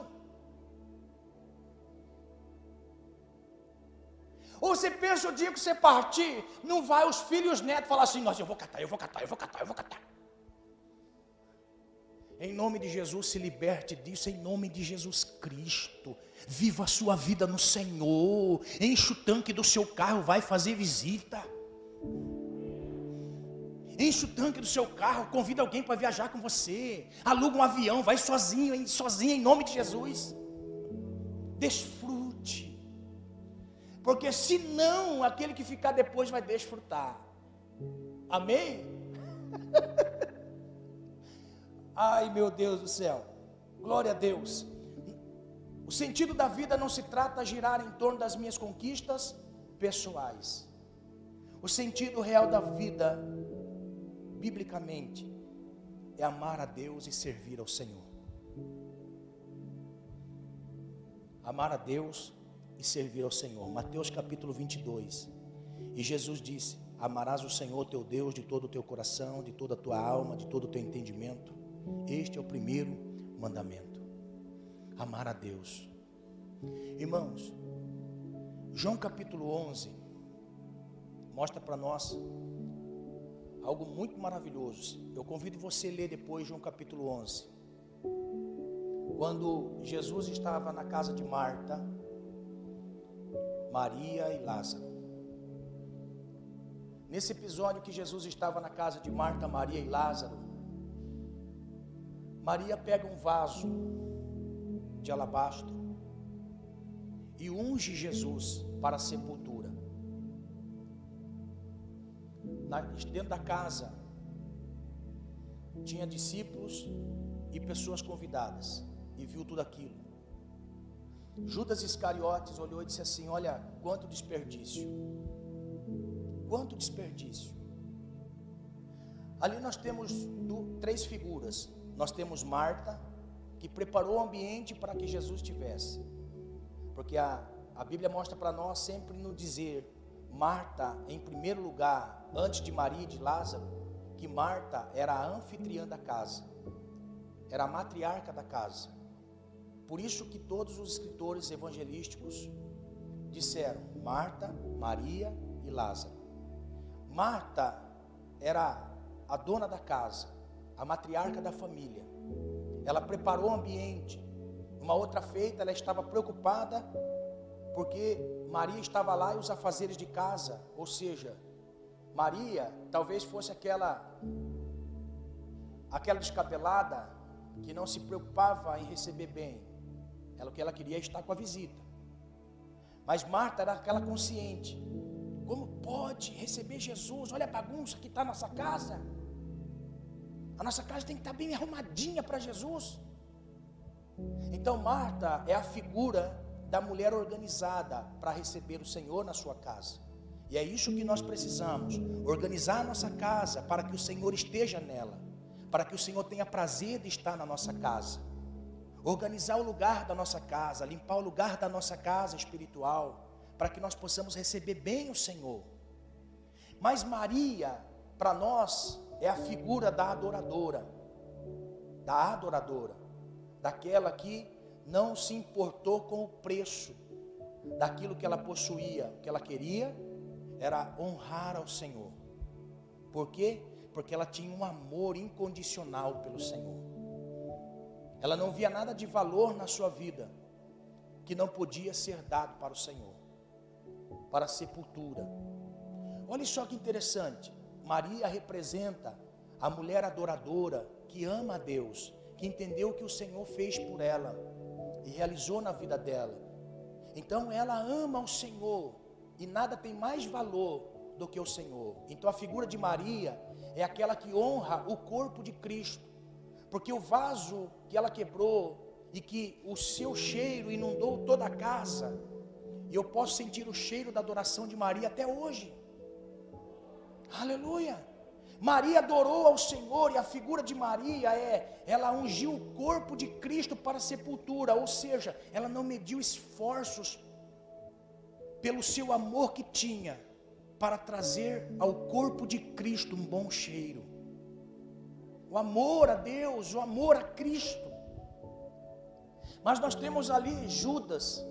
Ou você pensa o dia que você partir, não vai os filhos e os netos falar assim, nossa, eu vou catar, eu vou catar, eu vou catar, eu vou catar. Em nome de Jesus, se liberte disso, em nome de Jesus Cristo. Viva a sua vida no Senhor. Enche o tanque do seu carro, vai fazer visita. Enche o tanque do seu carro, convida alguém para viajar com você. Aluga um avião, vai sozinho, sozinho, em nome de Jesus. Desfrute. Porque senão aquele que ficar depois vai desfrutar. Amém? Ai meu Deus do céu. Glória a Deus. O sentido da vida não se trata de girar em torno das minhas conquistas pessoais. O sentido real da vida, biblicamente, é amar a Deus e servir ao Senhor. Amar a Deus e servir ao Senhor. Mateus capítulo 22. E Jesus disse: Amarás o Senhor teu Deus de todo o teu coração, de toda a tua alma, de todo o teu entendimento. Este é o primeiro mandamento. Amar a Deus. Irmãos, João capítulo 11 mostra para nós algo muito maravilhoso. Eu convido você a ler depois João capítulo 11. Quando Jesus estava na casa de Marta, Maria e Lázaro. Nesse episódio que Jesus estava na casa de Marta, Maria e Lázaro, Maria pega um vaso de alabastro e unge Jesus para a sepultura. Na, dentro da casa tinha discípulos e pessoas convidadas e viu tudo aquilo. Judas Iscariotes olhou e disse assim: Olha, quanto desperdício. Quanto desperdício. Ali nós temos três figuras. Nós temos Marta, que preparou o ambiente para que Jesus tivesse. Porque a, a Bíblia mostra para nós sempre no dizer Marta em primeiro lugar, antes de Maria e de Lázaro, que Marta era a anfitriã da casa, era a matriarca da casa. Por isso que todos os escritores evangelísticos disseram Marta, Maria e Lázaro. Marta era a dona da casa, a matriarca da família. Ela preparou o ambiente. Uma outra feita, ela estava preocupada porque Maria estava lá e os afazeres de casa, ou seja, Maria talvez fosse aquela aquela descabelada que não se preocupava em receber bem. Ela o que ela queria é estar com a visita. Mas Marta era aquela consciente. Como pode receber Jesus? Olha a bagunça que está na nossa casa. A nossa casa tem que estar bem arrumadinha para Jesus. Então Marta é a figura da mulher organizada para receber o Senhor na sua casa. E é isso que nós precisamos: organizar a nossa casa para que o Senhor esteja nela, para que o Senhor tenha prazer de estar na nossa casa organizar o lugar da nossa casa, limpar o lugar da nossa casa espiritual, para que nós possamos receber bem o Senhor. Mas Maria, para nós, é a figura da adoradora, da adoradora, daquela que não se importou com o preço daquilo que ela possuía, o que ela queria era honrar ao Senhor. Por quê? Porque ela tinha um amor incondicional pelo Senhor. Ela não via nada de valor na sua vida que não podia ser dado para o Senhor, para a sepultura. Olha só que interessante. Maria representa a mulher adoradora que ama a Deus, que entendeu o que o Senhor fez por ela. E realizou na vida dela. Então ela ama o Senhor e nada tem mais valor do que o Senhor. Então a figura de Maria é aquela que honra o corpo de Cristo, porque o vaso que ela quebrou e que o seu cheiro inundou toda a casa, e eu posso sentir o cheiro da adoração de Maria até hoje. Aleluia! Maria adorou ao Senhor e a figura de Maria é, ela ungiu o corpo de Cristo para a sepultura, ou seja, ela não mediu esforços pelo seu amor que tinha para trazer ao corpo de Cristo um bom cheiro. O amor a Deus, o amor a Cristo. Mas nós temos ali Judas.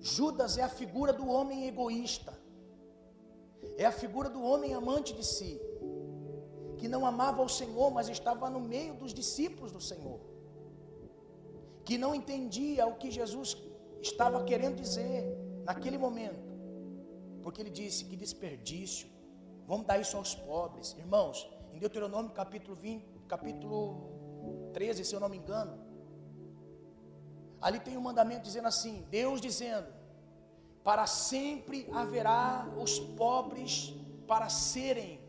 Judas é a figura do homem egoísta. É a figura do homem amante de si que não amava o Senhor, mas estava no meio dos discípulos do Senhor, que não entendia o que Jesus estava querendo dizer naquele momento, porque ele disse: que desperdício, vamos dar isso aos pobres, irmãos. Em Deuteronômio capítulo 20, capítulo 13, se eu não me engano, ali tem um mandamento dizendo assim: Deus dizendo, para sempre haverá os pobres para serem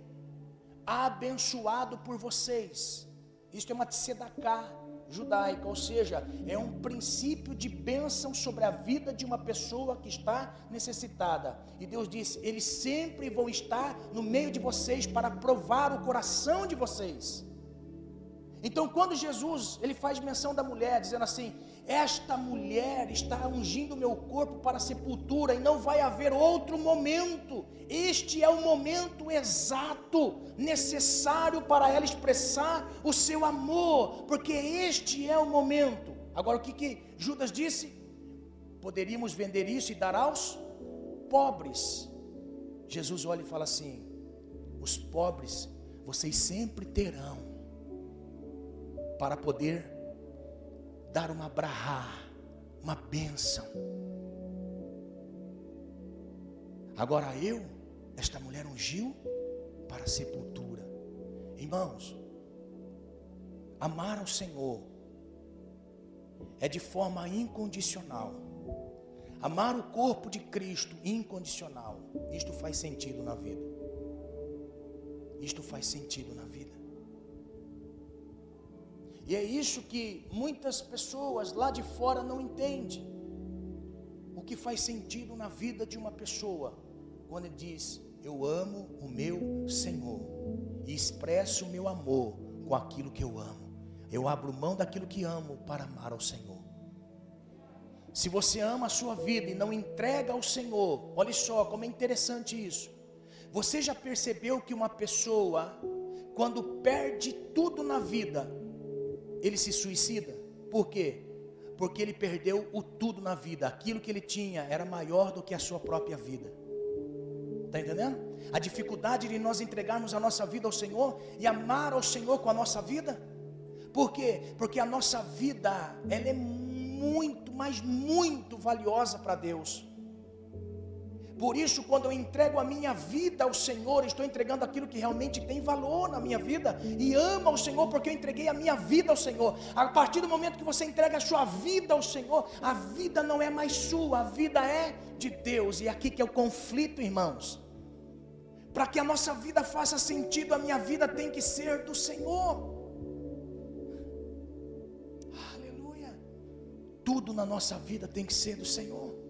abençoado por vocês. Isto é uma tzedaká judaica, ou seja, é um princípio de bênção sobre a vida de uma pessoa que está necessitada. E Deus disse: Eles sempre vão estar no meio de vocês para provar o coração de vocês. Então, quando Jesus ele faz menção da mulher, dizendo assim: esta mulher está ungindo meu corpo para a sepultura e não vai haver outro momento. Este é o momento exato, necessário para ela expressar o seu amor, porque este é o momento. Agora, o que, que Judas disse? Poderíamos vender isso e dar aos pobres. Jesus olha e fala assim: os pobres vocês sempre terão para poder dar uma brahá, uma bênção. Agora eu, esta mulher ungiu para a sepultura. Irmãos, amar ao Senhor é de forma incondicional. Amar o corpo de Cristo incondicional. Isto faz sentido na vida. Isto faz sentido na vida. E é isso que muitas pessoas lá de fora não entendem. O que faz sentido na vida de uma pessoa quando ele diz: Eu amo o meu Senhor e expresso o meu amor com aquilo que eu amo. Eu abro mão daquilo que amo para amar ao Senhor. Se você ama a sua vida e não entrega ao Senhor, olha só como é interessante isso. Você já percebeu que uma pessoa, quando perde tudo na vida, ele se suicida. Por quê? Porque ele perdeu o tudo na vida. Aquilo que ele tinha era maior do que a sua própria vida. Está entendendo? A dificuldade de nós entregarmos a nossa vida ao Senhor e amar ao Senhor com a nossa vida. Por quê? Porque a nossa vida, ela é muito, mas muito valiosa para Deus. Por isso, quando eu entrego a minha vida ao Senhor, estou entregando aquilo que realmente tem valor na minha vida e amo ao Senhor, porque eu entreguei a minha vida ao Senhor. A partir do momento que você entrega a sua vida ao Senhor, a vida não é mais sua, a vida é de Deus. E aqui que é o conflito, irmãos. Para que a nossa vida faça sentido, a minha vida tem que ser do Senhor. Aleluia. Tudo na nossa vida tem que ser do Senhor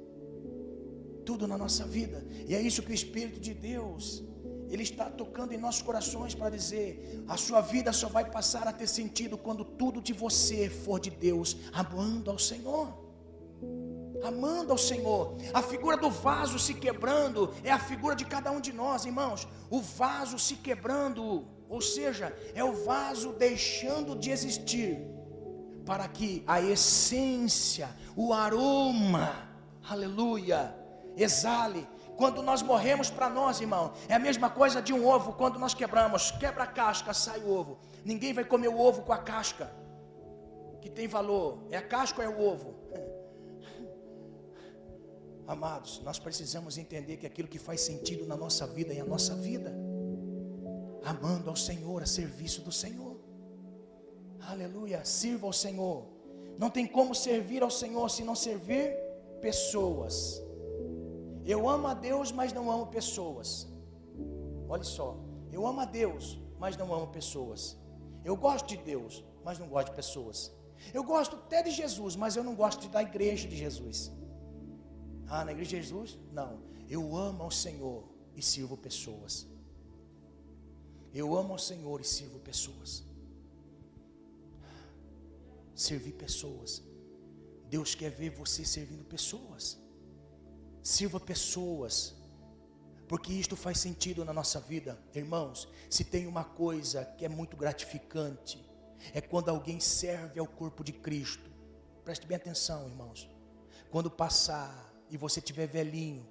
tudo na nossa vida. E é isso que o Espírito de Deus, Ele está tocando em nossos corações para dizer: a sua vida só vai passar a ter sentido quando tudo de você for de Deus, amando ao Senhor. Amando ao Senhor, a figura do vaso se quebrando é a figura de cada um de nós, irmãos. O vaso se quebrando, ou seja, é o vaso deixando de existir, para que a essência, o aroma, aleluia, exale. Quando nós morremos para nós, irmão, é a mesma coisa de um ovo quando nós quebramos, quebra a casca, sai o ovo. Ninguém vai comer o ovo com a casca, que tem valor. É a casca ou é o ovo? Amados, nós precisamos entender que aquilo que faz sentido na nossa vida é a nossa vida, amando ao Senhor, a serviço do Senhor. Aleluia, sirva ao Senhor. Não tem como servir ao Senhor se não servir pessoas. Eu amo a Deus, mas não amo pessoas. Olha só, eu amo a Deus, mas não amo pessoas. Eu gosto de Deus, mas não gosto de pessoas. Eu gosto até de Jesus, mas eu não gosto da igreja de Jesus. Ah, na igreja de Jesus? Não. Eu amo ao Senhor e sirvo pessoas. Eu amo ao Senhor e sirvo pessoas. Servir pessoas. Deus quer ver você servindo pessoas. Sirva pessoas. Porque isto faz sentido na nossa vida, irmãos. Se tem uma coisa que é muito gratificante, é quando alguém serve ao corpo de Cristo. Preste bem atenção, irmãos. Quando passar e você tiver velhinho,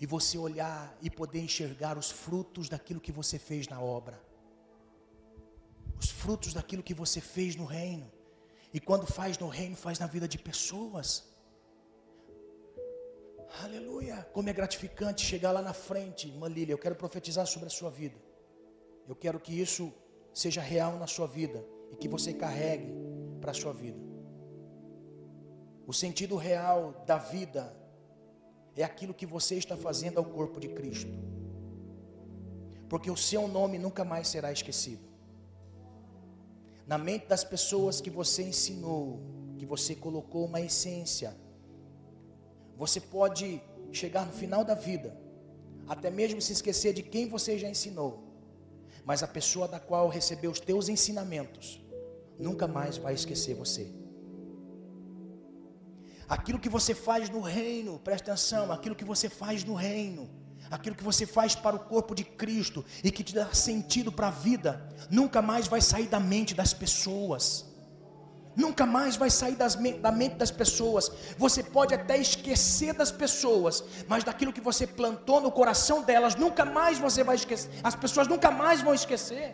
e você olhar e poder enxergar os frutos daquilo que você fez na obra, os frutos daquilo que você fez no reino, e quando faz no reino, faz na vida de pessoas. Aleluia! Como é gratificante chegar lá na frente, Malília. Eu quero profetizar sobre a sua vida. Eu quero que isso seja real na sua vida e que você carregue para a sua vida. O sentido real da vida é aquilo que você está fazendo ao corpo de Cristo. Porque o seu nome nunca mais será esquecido. Na mente das pessoas que você ensinou, que você colocou uma essência, você pode chegar no final da vida, até mesmo se esquecer de quem você já ensinou, mas a pessoa da qual recebeu os teus ensinamentos nunca mais vai esquecer você. Aquilo que você faz no reino, presta atenção, aquilo que você faz no reino, aquilo que você faz para o corpo de Cristo e que te dá sentido para a vida, nunca mais vai sair da mente das pessoas. Nunca mais vai sair da mente das pessoas. Você pode até esquecer das pessoas, mas daquilo que você plantou no coração delas, nunca mais você vai esquecer. As pessoas nunca mais vão esquecer.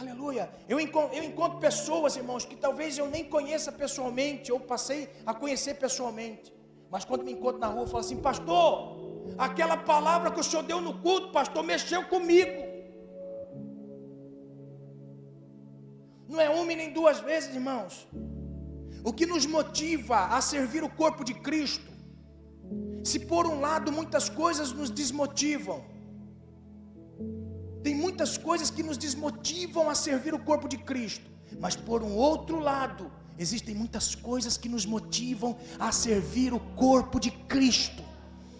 Aleluia. Eu encontro, eu encontro pessoas, irmãos, que talvez eu nem conheça pessoalmente, ou passei a conhecer pessoalmente. Mas quando me encontro na rua, eu falo assim, pastor, aquela palavra que o senhor deu no culto, pastor, mexeu comigo. Não é uma nem duas vezes, irmãos. O que nos motiva a servir o corpo de Cristo, se por um lado muitas coisas nos desmotivam, tem muitas coisas que nos desmotivam a servir o corpo de Cristo, mas por um outro lado, existem muitas coisas que nos motivam a servir o corpo de Cristo,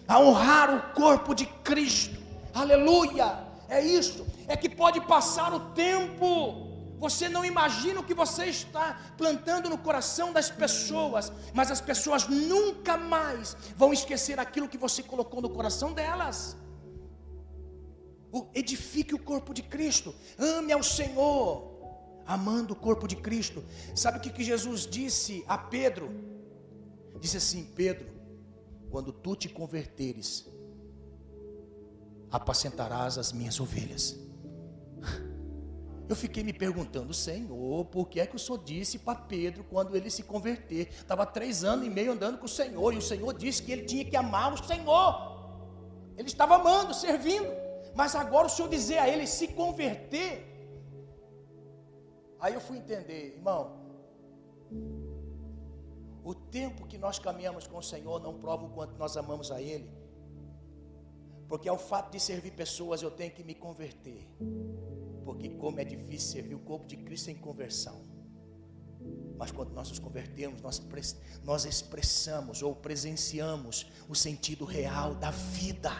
a honrar o corpo de Cristo. Aleluia! É isso, é que pode passar o tempo, você não imagina o que você está plantando no coração das pessoas, mas as pessoas nunca mais vão esquecer aquilo que você colocou no coração delas. Edifique o corpo de Cristo, ame ao Senhor, amando o corpo de Cristo. Sabe o que, que Jesus disse a Pedro? Disse assim: Pedro, quando tu te converteres, apacentarás as minhas ovelhas. Eu fiquei me perguntando, Senhor, por que é que o Senhor disse para Pedro quando ele se converter? Estava três anos e meio andando com o Senhor, e o Senhor disse que ele tinha que amar o Senhor. Ele estava amando, servindo. Mas agora o Senhor dizer a ele se converter. Aí eu fui entender, irmão. O tempo que nós caminhamos com o Senhor não prova o quanto nós amamos a Ele. Porque ao fato de servir pessoas eu tenho que me converter. Porque como é difícil servir o corpo de Cristo em conversão. Mas quando nós nos convertemos, nós, nós expressamos ou presenciamos o sentido real da vida,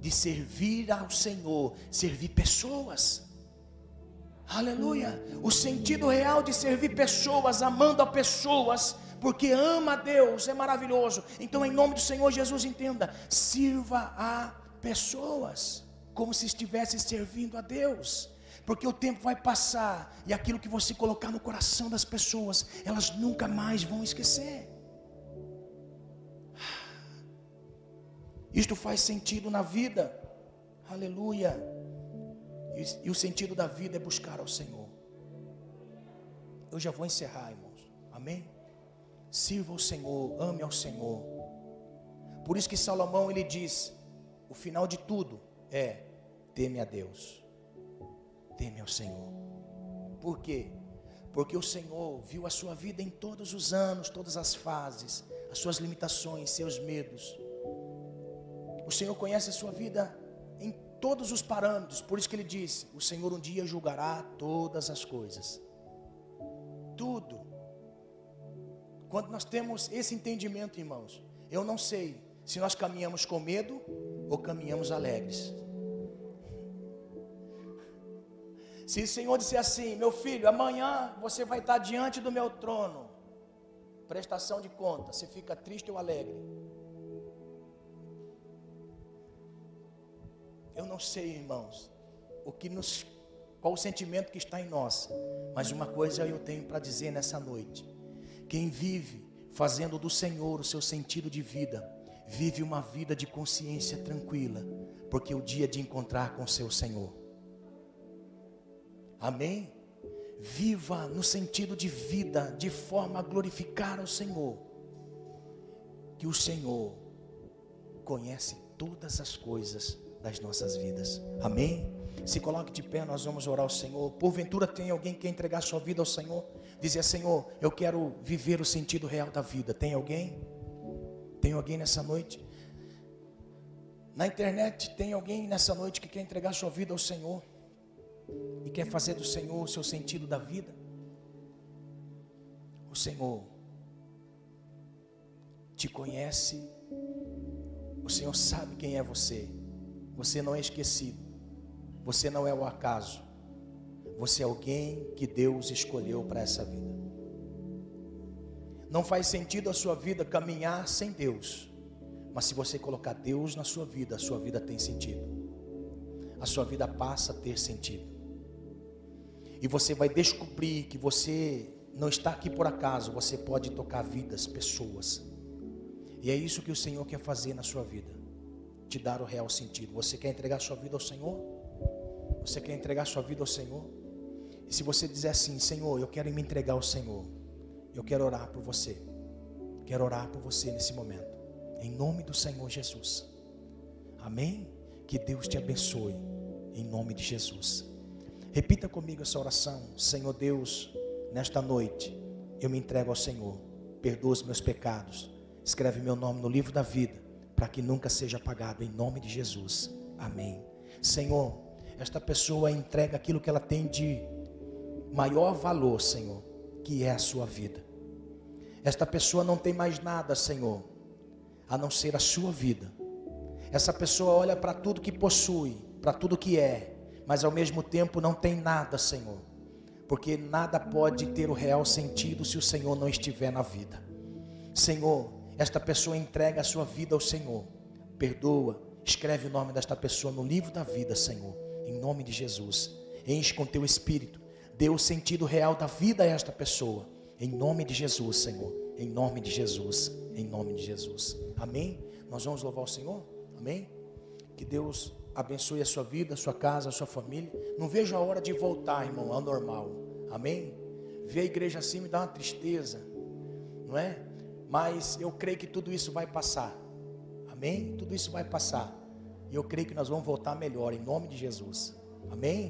de servir ao Senhor, servir pessoas. Aleluia! O sentido real de servir pessoas, amando a pessoas, porque ama a Deus, é maravilhoso. Então, em nome do Senhor Jesus, entenda: sirva a pessoas, como se estivesse servindo a Deus porque o tempo vai passar e aquilo que você colocar no coração das pessoas, elas nunca mais vão esquecer. Isto faz sentido na vida, aleluia. E, e o sentido da vida é buscar ao Senhor. Eu já vou encerrar, irmãos, amém? Sirva ao Senhor, ame ao Senhor. Por isso que Salomão ele diz: o final de tudo é teme a Deus teme ao Senhor. Por quê? porque o Senhor viu a sua vida em todos os anos, todas as fases, as suas limitações, seus medos. O Senhor conhece a sua vida em todos os parâmetros, por isso que ele disse: O Senhor um dia julgará todas as coisas. Tudo. Quando nós temos esse entendimento, irmãos, eu não sei se nós caminhamos com medo ou caminhamos alegres. Se o Senhor disser assim, meu filho, amanhã você vai estar diante do meu trono, prestação de conta, você fica triste ou alegre? Eu não sei, irmãos, o que nos, qual o sentimento que está em nós, mas uma coisa eu tenho para dizer nessa noite: quem vive fazendo do Senhor o seu sentido de vida, vive uma vida de consciência tranquila, porque o dia de encontrar com seu Senhor. Amém? Viva no sentido de vida, de forma a glorificar ao Senhor. Que o Senhor conhece todas as coisas das nossas vidas. Amém? Se coloque de pé, nós vamos orar ao Senhor. Porventura tem alguém que quer entregar sua vida ao Senhor? Dizer, Senhor, eu quero viver o sentido real da vida. Tem alguém? Tem alguém nessa noite? Na internet tem alguém nessa noite que quer entregar sua vida ao Senhor? E quer fazer do Senhor o seu sentido da vida, o Senhor te conhece, o Senhor sabe quem é você, você não é esquecido, você não é o acaso, você é alguém que Deus escolheu para essa vida. Não faz sentido a sua vida caminhar sem Deus, mas se você colocar Deus na sua vida, a sua vida tem sentido, a sua vida passa a ter sentido. E você vai descobrir que você não está aqui por acaso, você pode tocar vidas, pessoas. E é isso que o Senhor quer fazer na sua vida. Te dar o real sentido. Você quer entregar sua vida ao Senhor? Você quer entregar sua vida ao Senhor? E se você dizer assim, Senhor, eu quero me entregar ao Senhor. Eu quero orar por você. Quero orar por você nesse momento. Em nome do Senhor Jesus. Amém? Que Deus te abençoe. Em nome de Jesus. Repita comigo essa oração. Senhor Deus, nesta noite, eu me entrego ao Senhor. Perdoa os meus pecados. Escreve meu nome no livro da vida, para que nunca seja apagado, em nome de Jesus. Amém. Senhor, esta pessoa entrega aquilo que ela tem de maior valor, Senhor, que é a sua vida. Esta pessoa não tem mais nada, Senhor, a não ser a sua vida. Essa pessoa olha para tudo que possui, para tudo que é, mas ao mesmo tempo não tem nada, Senhor, porque nada pode ter o real sentido se o Senhor não estiver na vida. Senhor, esta pessoa entrega a sua vida ao Senhor, perdoa, escreve o nome desta pessoa no livro da vida, Senhor, em nome de Jesus. Enche com teu espírito, dê o sentido real da vida a esta pessoa, em nome de Jesus, Senhor, em nome de Jesus, em nome de Jesus. Amém? Nós vamos louvar o Senhor? Amém? Que Deus abençoe a sua vida, a sua casa, a sua família. Não vejo a hora de voltar, irmão, ao normal. Amém? Ver a igreja assim me dá uma tristeza, não é? Mas eu creio que tudo isso vai passar. Amém? Tudo isso vai passar. E eu creio que nós vamos voltar melhor, em nome de Jesus. Amém?